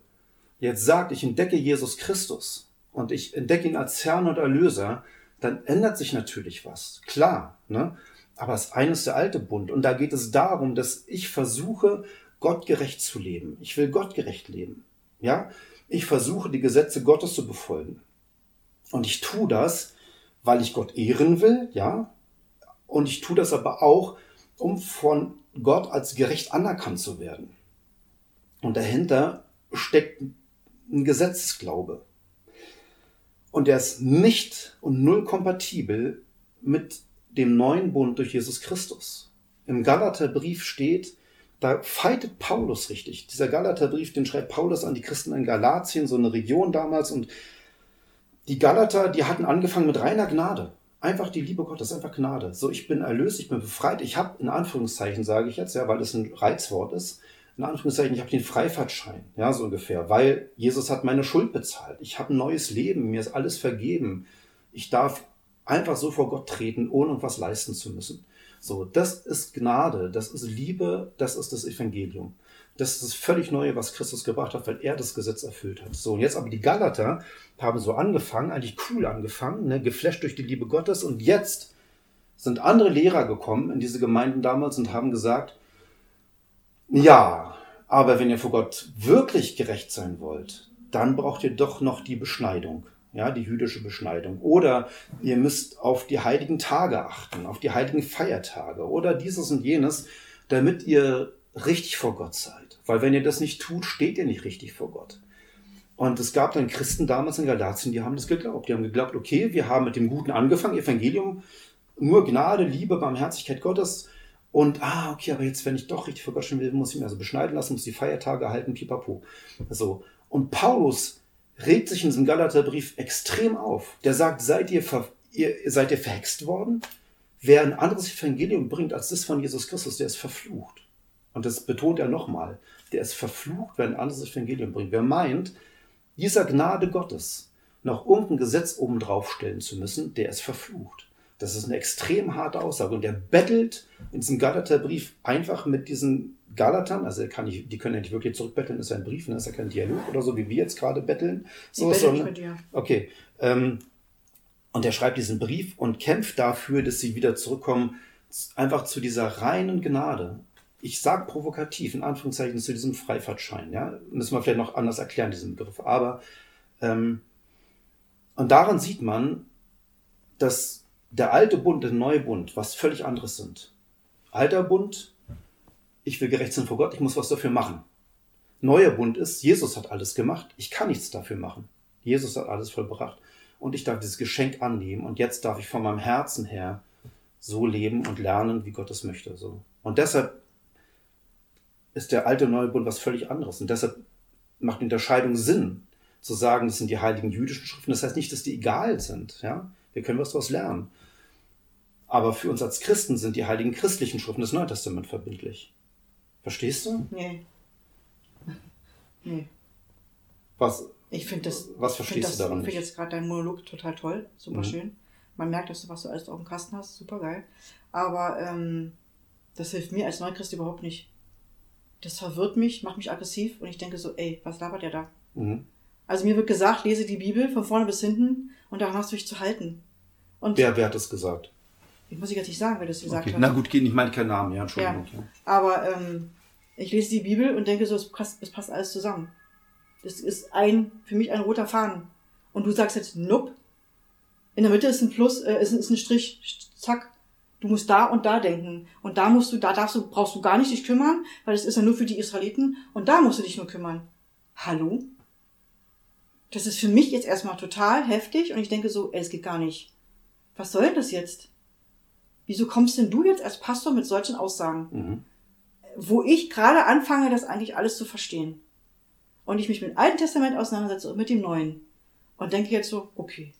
jetzt sagt, ich entdecke Jesus Christus und ich entdecke ihn als Herrn und Erlöser, dann ändert sich natürlich was. Klar, ne? Aber es ist eines der alte Bund. Und da geht es darum, dass ich versuche, gottgerecht zu leben. Ich will gottgerecht leben. Ja? Ich versuche, die Gesetze Gottes zu befolgen. Und ich tue das, weil ich Gott ehren will, ja? Und ich tue das aber auch, um von Gott als gerecht anerkannt zu werden. Und dahinter steckt ein Gesetzesglaube. Und der ist nicht und null kompatibel mit dem neuen Bund durch Jesus Christus. Im Galaterbrief steht, da fightet Paulus richtig. Dieser Galaterbrief, den schreibt Paulus an die Christen in Galatien, so eine Region damals. Und die Galater, die hatten angefangen mit reiner Gnade. Einfach die Liebe Gottes, einfach Gnade. So, ich bin erlöst, ich bin befreit. Ich habe, in Anführungszeichen sage ich jetzt, ja, weil das ein Reizwort ist, in Anführungszeichen, ich habe den Freifahrtschein, ja, so ungefähr, weil Jesus hat meine Schuld bezahlt. Ich habe ein neues Leben, mir ist alles vergeben. Ich darf Einfach so vor Gott treten, ohne irgendwas leisten zu müssen. So, das ist Gnade, das ist Liebe, das ist das Evangelium. Das ist das völlig Neue, was Christus gebracht hat, weil er das Gesetz erfüllt hat. So, und jetzt aber die Galater haben so angefangen, eigentlich cool angefangen, ne, geflasht durch die Liebe Gottes. Und jetzt sind andere Lehrer gekommen in diese Gemeinden damals und haben gesagt, ja, aber wenn ihr vor Gott wirklich gerecht sein wollt, dann braucht ihr doch noch die Beschneidung, ja, die jüdische Beschneidung. Oder ihr müsst auf die heiligen Tage achten, auf die heiligen Feiertage oder dieses und jenes, damit ihr richtig vor Gott seid. Weil wenn ihr das nicht tut, steht ihr nicht richtig vor Gott. Und es gab dann Christen damals in Galatien, die haben das geglaubt. Die haben geglaubt, okay, wir haben mit dem Guten angefangen, Evangelium, nur Gnade, Liebe, Barmherzigkeit Gottes. Und, ah, okay, aber jetzt, wenn ich doch richtig stehen will, muss ich mir also beschneiden lassen, muss die Feiertage halten, pipapo. So. Und Paulus regt sich in diesem Galaterbrief extrem auf. Der sagt, seid ihr, ver ihr, seid ihr verhext worden? Wer ein anderes Evangelium bringt als das von Jesus Christus, der ist verflucht. Und das betont er nochmal. Der ist verflucht, wer ein anderes Evangelium bringt. Wer meint, dieser Gnade Gottes noch irgendein Gesetz obendrauf stellen zu müssen, der ist verflucht. Das ist eine extrem harte Aussage. Und der bettelt in diesem Galaterbrief einfach mit diesen Galatern, also kann ich, die können ja nicht wirklich zurückbetteln, ist ja ein Brief, ne? ist ja kein Dialog oder so, wie wir jetzt gerade betteln. So, ich so, nicht mit dir. Okay. Ähm, und er schreibt diesen Brief und kämpft dafür, dass sie wieder zurückkommen, einfach zu dieser reinen Gnade ich sage provokativ, in Anführungszeichen, zu diesem Freifahrtschein. Ja? Müssen wir vielleicht noch anders erklären, diesen Begriff. Aber, ähm, und daran sieht man, dass der alte Bund, der neue Bund, was völlig anderes sind. Alter Bund, ich will gerecht sein vor Gott, ich muss was dafür machen. Neuer Bund ist, Jesus hat alles gemacht, ich kann nichts dafür machen. Jesus hat alles vollbracht. Und ich darf dieses Geschenk annehmen und jetzt darf ich von meinem Herzen her so leben und lernen, wie Gott es möchte. So. Und deshalb ist der alte und neue Bund was völlig anderes. Und deshalb macht die Unterscheidung Sinn, zu sagen, das sind die heiligen jüdischen Schriften. Das heißt nicht, dass die egal sind. Ja? Wir können was daraus lernen. Aber für uns als Christen sind die heiligen christlichen Schriften des Neuen Testaments verbindlich. Verstehst du? Nee. Nee. Was, Ich finde das. was verstehst das, du daran Ich finde jetzt gerade deinen Monolog total toll. Super Mhm. schön. Man merkt, dass du was du alles auf dem Kasten hast. Super geil. Aber ähm, das hilft mir als Neuchrist überhaupt nicht. Das verwirrt mich, macht mich aggressiv und ich denke so, ey, was labert der da? Mhm. Also mir wird gesagt, lese die Bibel von vorne bis hinten und daran hast du dich zu halten. Und Wer, wer hat das gesagt? ich muss ich jetzt nicht sagen, wer das gesagt Okay. hat. Na gut, geht nicht, ich meine keinen Namen, ja, Entschuldigung. Ja. Aber ähm, ich lese die Bibel und denke so, es passt, es passt alles zusammen. Das ist ein, für mich ein roter Faden. Und du sagst jetzt, nope. In der Mitte ist ein Plus, äh, ist, ein- ist ein Strich, zack. Du musst da und da denken. Und da musst du, da darfst du, brauchst du gar nicht dich kümmern, weil es ist ja nur für die Israeliten. Und da musst du dich nur kümmern. Hallo? Das ist für mich jetzt erstmal total heftig und ich denke so, ey, es geht gar nicht. Was soll denn das jetzt? Wieso kommst denn du jetzt als Pastor mit solchen Aussagen? Mhm. wo ich gerade anfange, das eigentlich alles zu verstehen. Und ich mich mit dem Alten Testament auseinandersetze und mit dem Neuen. Und denke jetzt so, okay.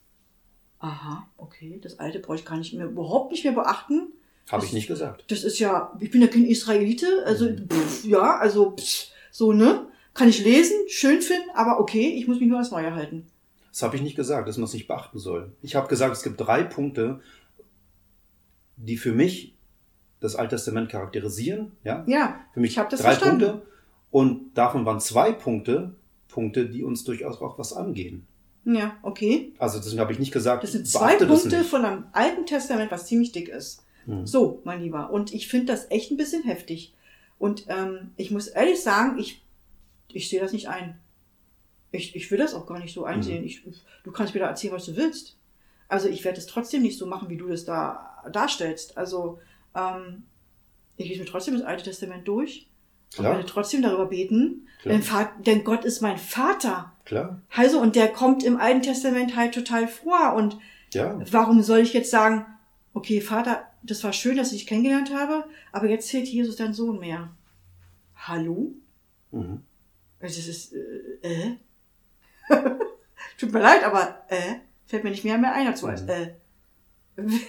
Aha, okay, das Alte brauche ich gar nicht mehr, überhaupt nicht mehr beachten. Habe ich nicht gesagt. Das ist ja, ich bin ja kein Israelite, also, Mhm. pff, ja, also, pff, so, ne? Kann ich lesen, schön finden, aber okay, ich muss mich nur ans Neue halten. Das habe ich nicht gesagt, dass man es nicht beachten soll. Ich habe gesagt, es gibt drei Punkte, die für mich das Alte Testament charakterisieren. Ja? Ja, Für mich ich habe das drei verstanden. Punkte. Und davon waren zwei Punkte, Punkte, die uns durchaus auch was angehen. Ja, okay. Also deswegen habe ich nicht gesagt, Das sind zwei Punkte von einem Alten Testament, was ziemlich dick ist. Hm. So, mein Lieber. Und ich finde das echt ein bisschen heftig. Und ähm, ich muss ehrlich sagen, ich, ich sehe das nicht ein. Ich, ich will das auch gar nicht so einsehen. Mhm. Ich, du kannst mir da erzählen, was du willst. Also ich werde es trotzdem nicht so machen, wie du das da darstellst. Also ähm, ich lese mir trotzdem das Alte Testament durch und Klar, werde trotzdem darüber beten. Denn, denn Gott ist mein Vater. klar, Also, und der kommt im Alten Testament halt total vor. Und ja. warum soll ich jetzt sagen, okay, Vater, das war schön, dass ich dich kennengelernt habe, aber jetzt zählt Jesus dein Sohn mehr. Hallo? Mhm. Also Das ist, äh, äh? [laughs] Tut mir leid, aber, äh, fällt mir nicht mehr mehr ein dazu als, Mhm. äh. [laughs]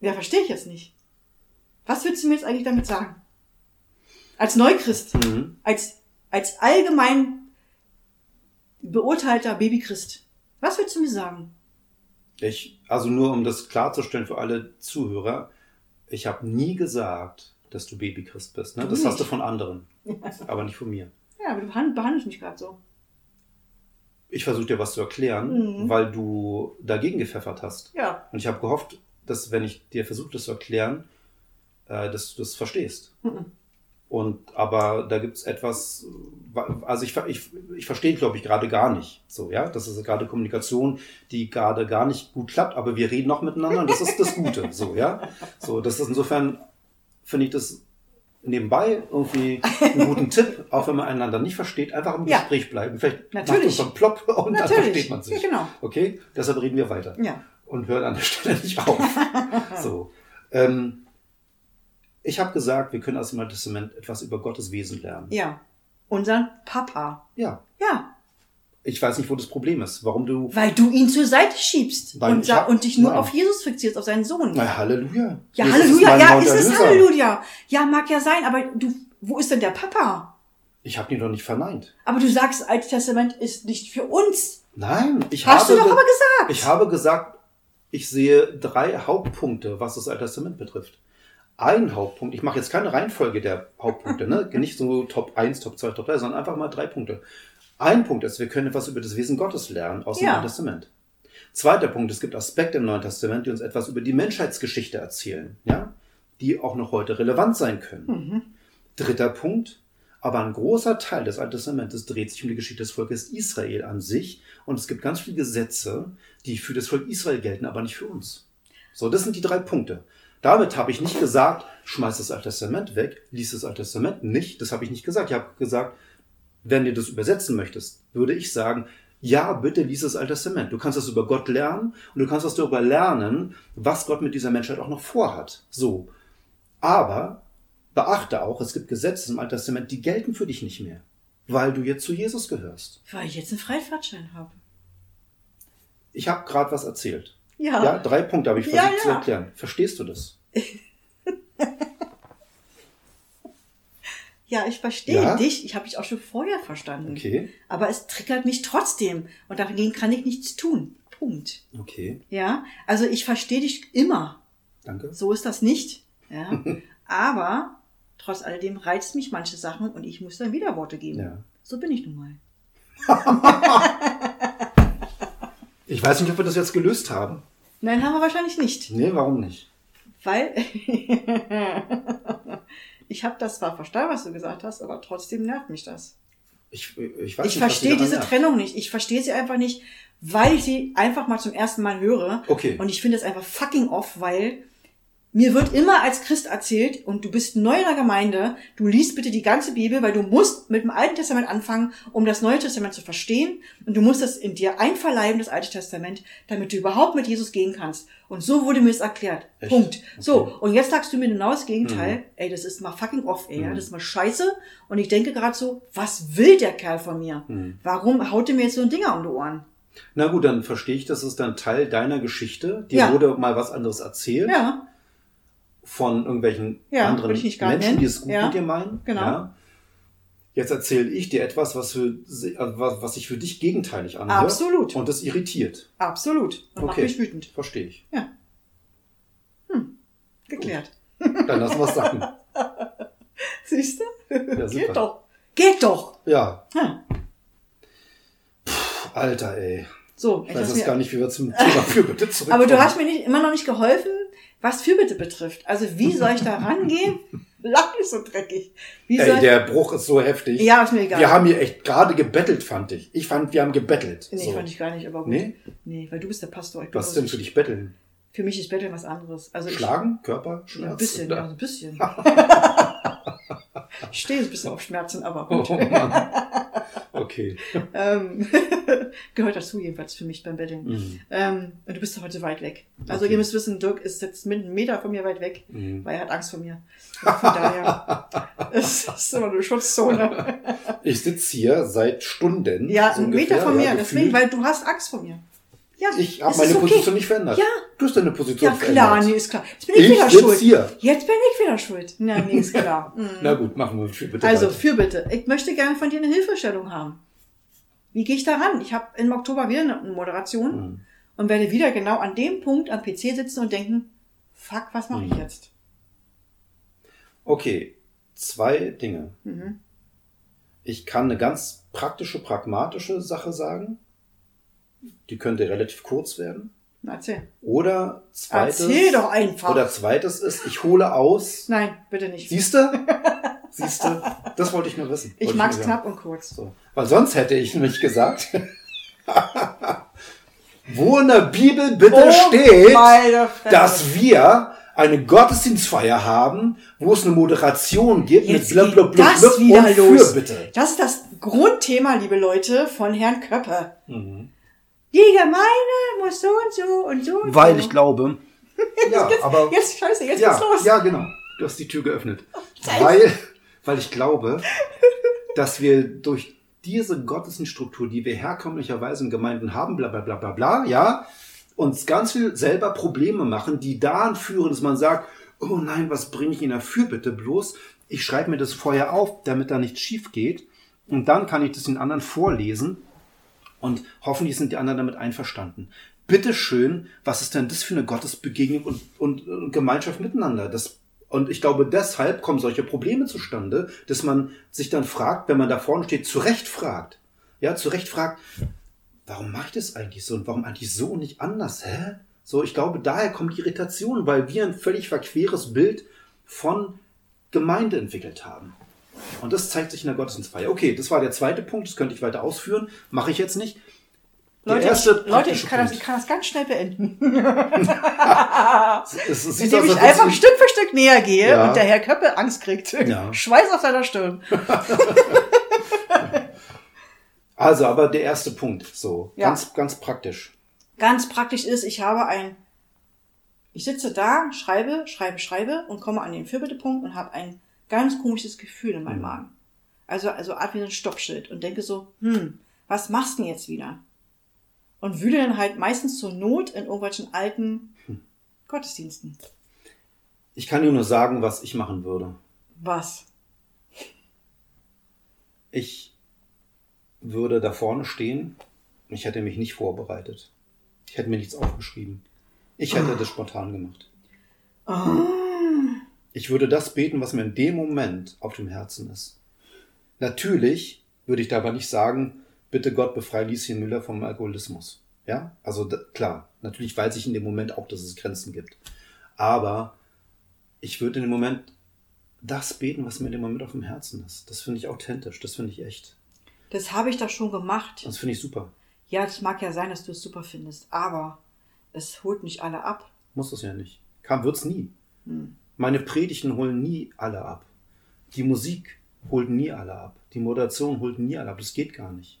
Ja, verstehe ich jetzt nicht. Was willst du mir jetzt eigentlich damit sagen? Als Neuchrist, Mhm. als, als allgemein beurteilter Babychrist. Was willst du mir sagen? Ich, also nur um das klarzustellen für alle Zuhörer, ich habe nie gesagt, dass du Babychrist bist. Ne? Du Das hast nicht. du von anderen, [laughs] aber nicht von mir. Ja, aber du behand- behandelst mich gerade so. Ich versuche dir was zu erklären, Mhm. weil du dagegen gepfeffert hast. Ja. Und ich habe gehofft, dass wenn ich dir versuche, das zu erklären, äh, dass du das verstehst. Mhm. Und aber da gibt's etwas, wa- also ich, ich, ich verstehe, glaube ich, gerade gar nicht. So, ja, das ist gerade Kommunikation, die gerade gar nicht gut klappt, aber wir reden noch miteinander und das ist das Gute. So, ja. So, das ist insofern, finde ich das nebenbei irgendwie einen [laughs] guten Tipp, auch wenn man einander nicht versteht, einfach im Ja. Gespräch bleiben. Vielleicht macht Natürlich. uns so ein Plop und dann Natürlich. versteht man sich. Ja, genau. Okay, deshalb reden wir weiter Ja. und hören an der Stelle nicht auf. [laughs] so. Ähm, ich habe gesagt, wir können aus dem Neuen Testament etwas über Gottes Wesen lernen. Ja. Unseren Papa. Ja. Ja. Ich weiß nicht, wo das Problem ist. Warum du. Weil du ihn zur Seite schiebst Nein, und, hab- und dich nur nein. auf Jesus fixierst, auf seinen Sohn. Na, Halleluja. Ja, Jesus Halleluja, mein ja, ist es. Halleluja. Ja, mag ja sein, aber du, wo ist denn der Papa? Ich habe ihn doch nicht verneint. Aber du sagst, Altes Testament ist nicht für uns. Nein, ich Hast habe. du doch aber gesagt. Ich habe gesagt, ich sehe drei Hauptpunkte, was das Alte Testament betrifft. Ein Hauptpunkt, ich mache jetzt keine Reihenfolge der Hauptpunkte, ne? [laughs] nicht so Top 1, Top 2, Top 3, sondern einfach mal drei Punkte. Ein Punkt ist, wir können etwas über das Wesen Gottes lernen aus dem Ja. Neuen Testament. Zweiter Punkt, es gibt Aspekte im Neuen Testament, die uns etwas über die Menschheitsgeschichte erzählen, ja? die auch noch heute relevant sein können. Mhm. Dritter Punkt, aber ein großer Teil des Alten Testamentes dreht sich um die Geschichte des Volkes Israel an sich und es gibt ganz viele Gesetze, die für das Volk Israel gelten, aber nicht für uns. So, das sind die drei Punkte. Damit habe ich nicht gesagt, schmeiß das Alte Testament weg, lies das Alte Testament nicht. Das habe ich nicht gesagt. Ich habe gesagt, wenn du das übersetzen möchtest, würde ich sagen, ja, bitte lies das Alte Testament. Du kannst das über Gott lernen und du kannst was darüber lernen, was Gott mit dieser Menschheit auch noch vorhat. So. Aber beachte auch, es gibt Gesetze im Alten Testament, die gelten für dich nicht mehr, weil du jetzt zu Jesus gehörst. Weil ich jetzt einen Freifahrtschein habe. Ich habe gerade was erzählt. Ja. Ja, drei Punkte habe ich Ja, versucht zu ja. erklären. Verstehst du das? [laughs] Ja, ich verstehe Ja? dich. Ich habe dich auch schon vorher verstanden. Okay, Aber es triggert mich trotzdem. Und dagegen kann ich nichts tun. Punkt. okay, Ja, also ich verstehe dich immer. danke. So ist das nicht. Ja. [laughs] Aber trotz alledem reizt mich manche Sachen und ich muss dann Widerworte geben. Ja. So bin ich nun mal. [laughs] Ich weiß nicht, ob wir das jetzt gelöst haben. Nein, haben wir wahrscheinlich nicht. Nee, warum nicht? Weil [laughs] ich habe das zwar verstanden, was du gesagt hast, aber trotzdem nervt mich das. Ich, ich Ich verstehe diese nervt. Trennung nicht. Ich verstehe sie einfach nicht, weil ich sie einfach mal zum ersten Mal höre. Okay. Und ich finde es einfach fucking off, weil mir wird immer als Christ erzählt und du bist neu in der Gemeinde, du liest bitte die ganze Bibel, weil du musst mit dem Alten Testament anfangen, um das Neue Testament zu verstehen und du musst das in dir einverleiben, das Alte Testament, damit du überhaupt mit Jesus gehen kannst. Und so wurde mir es erklärt. Echt? Punkt. So, Okay. und jetzt sagst du mir genau das Gegenteil. Ey, das ist mal fucking off, ey. ja, Mhm. Das ist mal scheiße. Und ich denke gerade so, was will der Kerl von mir? Mhm. Warum haut er mir jetzt so ein Dinger um die Ohren? Na gut, dann verstehe ich, das ist dann Teil deiner Geschichte. Dir Ja. wurde mal was anderes erzählt Ja, von irgendwelchen Ja, anderen Menschen, die es gut Ja, mit dir meinen. genau. Ja. Jetzt erzähle ich dir etwas, was, für, also was was sich für dich gegenteilig anhört. Absolut. Und das irritiert. absolut. Und macht Okay. mich wütend. Verstehe ich. Geklärt. Dann lassen wir es sacken. [laughs] Siehst du? Ja. Geht doch. Geht doch. Ja, Hm. Alter, ey. So, Ich weiß jetzt gar nicht, wie wir zum Thema Fürbitte zurückkommen. aber du hast mir nicht, immer noch nicht geholfen, was Fürbitte betrifft. Also wie soll ich da rangehen? [laughs] Lach nicht so dreckig. Wie Ey, der Bruch ist so heftig. ich, ja, ist mir egal. Wir haben hier echt gerade gebettelt, fand ich. Ich fand, wir haben gebettelt. nee, so. fand ich gar nicht, aber gut. Nee? Nee, weil du bist der Pastor. Ich Was bloß- denn für dich betteln? Für mich ist Betteln was anderes. Also ich, Schlagen? Körper? Schmerz? Ja, ein bisschen, Oder? ja, ein bisschen. ich stehe ein bisschen auf Schmerzen, aber gut. Oh. Okay. [laughs] ähm, [laughs] gehört dazu jedenfalls für mich beim Betteln. Mhm. Ähm, und du bist heute weit weg. Also Okay. ihr müsst wissen, Dirk ist jetzt mit einem Meter von mir weit weg, Mhm. weil er hat Angst vor mir. Und von daher [laughs] es ist immer eine Schutzzone. Ich sitze hier seit Stunden. Ja, so ein Meter ungefähr, von mir, ja, deswegen, weil du hast Angst vor mir. Ja, Ich habe meine okay. Position nicht verändert. Ja. Du hast deine Position Ja, klar, verändert. nee, ist klar. Jetzt bin ich, Ich wieder schuld. hier. Jetzt bin ich wieder schuld. Na, nee, ist klar. [laughs] Mhm. Na gut, machen wir für bitte Also, weiter. für bitte. Ich möchte gerne von dir eine Hilfestellung haben. Wie gehe ich da ran? Ich habe im Oktober wieder eine Moderation Mhm. und werde wieder genau an dem Punkt am PC sitzen und denken, fuck, was mache ich Mhm. jetzt? Okay, zwei Dinge. Mhm. Ich kann eine ganz praktische, pragmatische Sache sagen. Die könnte relativ kurz werden. Erzähl. Oder zweites. Erzähl doch einfach. Oder zweites ist, ich hole aus. Nein, bitte nicht. Siehst du? [laughs] Siehst du? Das wollte ich nur wissen. Ich mag's nur knapp und kurz. So. Weil sonst hätte ich nämlich gesagt, [laughs] wo in der Bibel bitte steht, Oh, Fresse. dass wir eine Gottesdienstfeier haben, wo es eine Moderation gibt Jetzt mit blub, blub, blub, das blub wieder und los. Fürbitte. Das ist das Grundthema, liebe Leute, von Herrn Köppe. Mhm. Die Gemeinde muss so und so und so und Weil so. ich glaube, [laughs] ja, aber Jetzt, scheiße, jetzt ja, geht's los. ja, genau. Du hast die Tür geöffnet. Weil, weil ich glaube, dass wir durch diese Gottesdienststruktur, die wir herkömmlicherweise in Gemeinden haben, bla bla bla bla bla, ja, uns ganz viel selber Probleme machen, die daran führen, dass man sagt, oh nein, was bringe ich Ihnen dafür bitte bloß? Ich schreibe mir das vorher auf, damit da nichts schief geht. Und dann kann ich das den anderen vorlesen und hoffentlich sind die anderen damit einverstanden. Bitte schön, was ist denn das für eine Gottesbegegnung und, und, und Gemeinschaft miteinander? Das, und ich glaube, deshalb kommen solche Probleme zustande, dass man sich dann fragt, wenn man da vorne steht, zu Recht fragt. Ja, zu Recht fragt, warum mache ich das eigentlich so und warum eigentlich so und nicht anders? Hä? So, ich glaube, daher kommt die Irritation, weil wir ein völlig verqueres Bild von Gemeinde entwickelt haben. Und das zeigt sich in der Gottesdienstfeier. Okay, das war der zweite Punkt, das könnte ich weiter ausführen, mache ich jetzt nicht. Der Leute, ich, Leute ich, kann das, ich kann das ganz schnell beenden. [laughs] [laughs] Es, es Indem ich einfach Stück für Stück näher gehe Ja. und der Herr Köppe Angst kriegt. Ja. [laughs] Schweiß auf seiner Stirn. Also, aber der erste Punkt, so, Ja. ganz, ganz praktisch. Ganz praktisch ist, ich habe ein, ich sitze da, schreibe, schreibe, schreibe und komme an den Fürbittepunkt und habe ein ganz komisches Gefühl in meinem Mhm. Magen. Also, also Art wie ein Stoppschild und denke so, hm, was machst du denn jetzt wieder? Und wühle dann halt meistens zur Not in irgendwelchen alten Hm. Gottesdiensten. Ich kann dir nur sagen, was ich machen würde. Was? Ich würde da vorne stehen. Ich hätte mich nicht vorbereitet. Ich hätte mir nichts aufgeschrieben. Ich hätte das spontan gemacht. Ah. Ich würde das beten, was mir in dem Moment auf dem Herzen ist. Natürlich würde ich dabei nicht sagen, bitte Gott befreie Lieschen Müller vom Alkoholismus. Ja, also da, klar, natürlich weiß ich in dem Moment auch, dass es Grenzen gibt. Aber ich würde in dem Moment das beten, was mir in dem Moment auf dem Herzen ist. Das finde ich authentisch, das finde ich echt. Das habe ich doch schon gemacht. Das finde ich super. Ja, das mag ja sein, dass du es super findest, aber es holt nicht alle ab. Muss das ja nicht. Kam wird's nie. Hm. Meine Predigten holen nie alle ab. Die Musik holt nie alle ab. Die Moderation holt nie alle ab. Das geht gar nicht.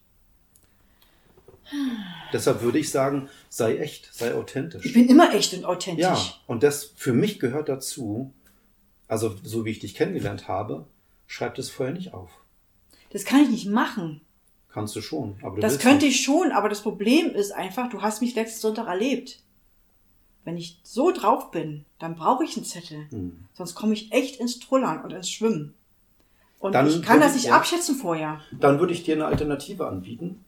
Deshalb würde ich sagen, sei echt, sei Ich authentisch. bin immer echt und authentisch. Ja, und das für mich gehört dazu, also so wie ich dich kennengelernt habe, schreib das vorher nicht auf. Das kann ich nicht machen. Kannst du schon. Aber du Das könnte nicht. ich schon, aber das Problem ist einfach, du hast mich letzten Sonntag erlebt. Wenn ich so drauf bin, dann brauche ich einen Zettel. Hm. Sonst komme ich echt ins Trullern und ins Schwimmen. Und Dann ich kann das nicht abschätzen vorher. Dann würde ich dir eine Alternative anbieten.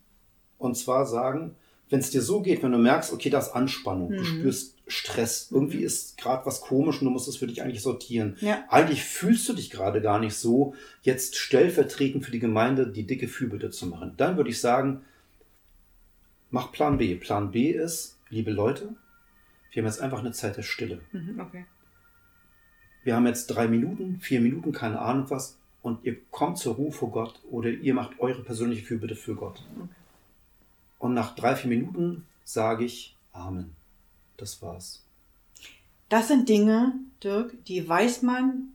Und zwar sagen, wenn es dir so geht, wenn du merkst, okay, da ist Anspannung, du Mhm. spürst Stress, irgendwie ist gerade was komisch und du musst es für dich eigentlich sortieren. Ja. Eigentlich fühlst du dich gerade gar nicht so, jetzt stellvertretend für die Gemeinde die dicke Fürbitte zu machen. Dann würde ich sagen, mach Plan B. Plan B ist, liebe Leute, wir haben jetzt einfach eine Zeit der Stille. Mhm, okay. Wir haben jetzt drei Minuten, vier Minuten, keine Ahnung was, und ihr kommt zur Ruhe vor Gott oder ihr macht eure persönliche Fürbitte für Gott. Okay. Und nach drei, vier Minuten sage ich Amen. Das war's. Das sind Dinge, Dirk, die weiß man,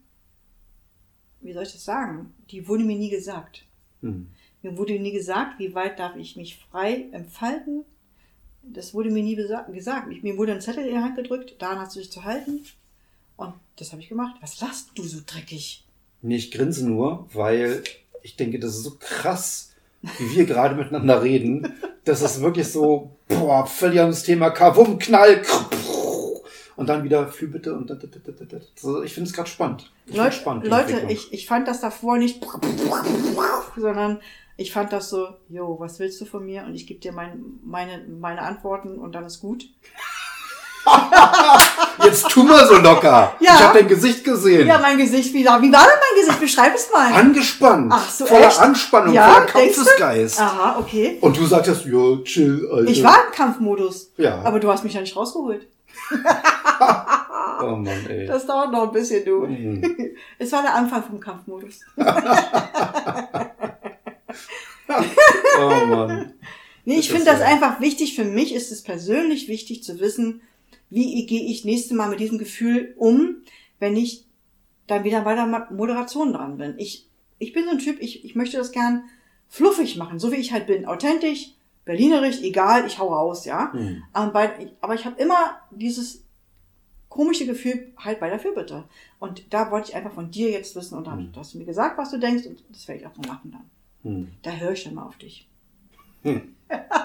wie soll ich das sagen? Die wurde mir nie gesagt. Hm. Mir wurde nie gesagt, wie weit darf ich mich frei entfalten. Das wurde mir nie gesagt. Mir wurde ein Zettel in die Hand gedrückt, daran hast du dich zu halten. Und das habe ich gemacht. Was lachst du so dreckig? Nee, ich grinse nur, weil ich denke, das ist so krass, wie wir gerade [laughs] miteinander reden. Das ist wirklich so, boah, verlieren das Thema Kavum, Knall. krr, Und und dann wieder Fürbitte und da, da, da, da, da. So, ich finde es gerade spannend. Ich Leute, find's spannend, Leute ich, ich fand das davor nicht, [laughs] sondern ich fand das so, jo, was willst du von mir? Und ich gebe dir mein, meine, meine Antworten und dann ist gut. [laughs] Jetzt tu mal so locker. Ja. Ich habe dein Gesicht gesehen. Ja, mein Gesicht, wie, war- wie war denn mein Gesicht? Beschreib es mal. Angespannt. Ach so, voller echt? Anspannung, Ja, voller? Kampfesgeist. Aha, okay. Und du sagtest, ja, chill, Alter. Ich war im Kampfmodus. Ja. Aber du hast mich ja nicht rausgeholt. [laughs] Oh Mann, ey. Das dauert noch ein bisschen, du. Hm. Es war der Anfang vom Kampfmodus. [laughs] [laughs] Oh Mann. Nee, ich Das finde das ja- einfach wichtig. Für mich ist es persönlich wichtig zu wissen, wie gehe ich nächste Mal mit diesem Gefühl um, wenn ich dann wieder bei der Moderation dran bin. Ich, ich bin so ein Typ, ich, ich möchte das gern fluffig machen, so wie ich halt bin. Authentisch, berlinerisch, egal, ich hau raus, ja. Hm. Aber, bei, aber ich habe immer dieses komische Gefühl halt bei der Fürbitte. Und da wollte ich einfach von dir jetzt wissen und dann Hm. hast du mir gesagt, was du denkst und das werde ich auch so machen dann. Hm. Da höre ich dann mal auf dich. Hm. [laughs]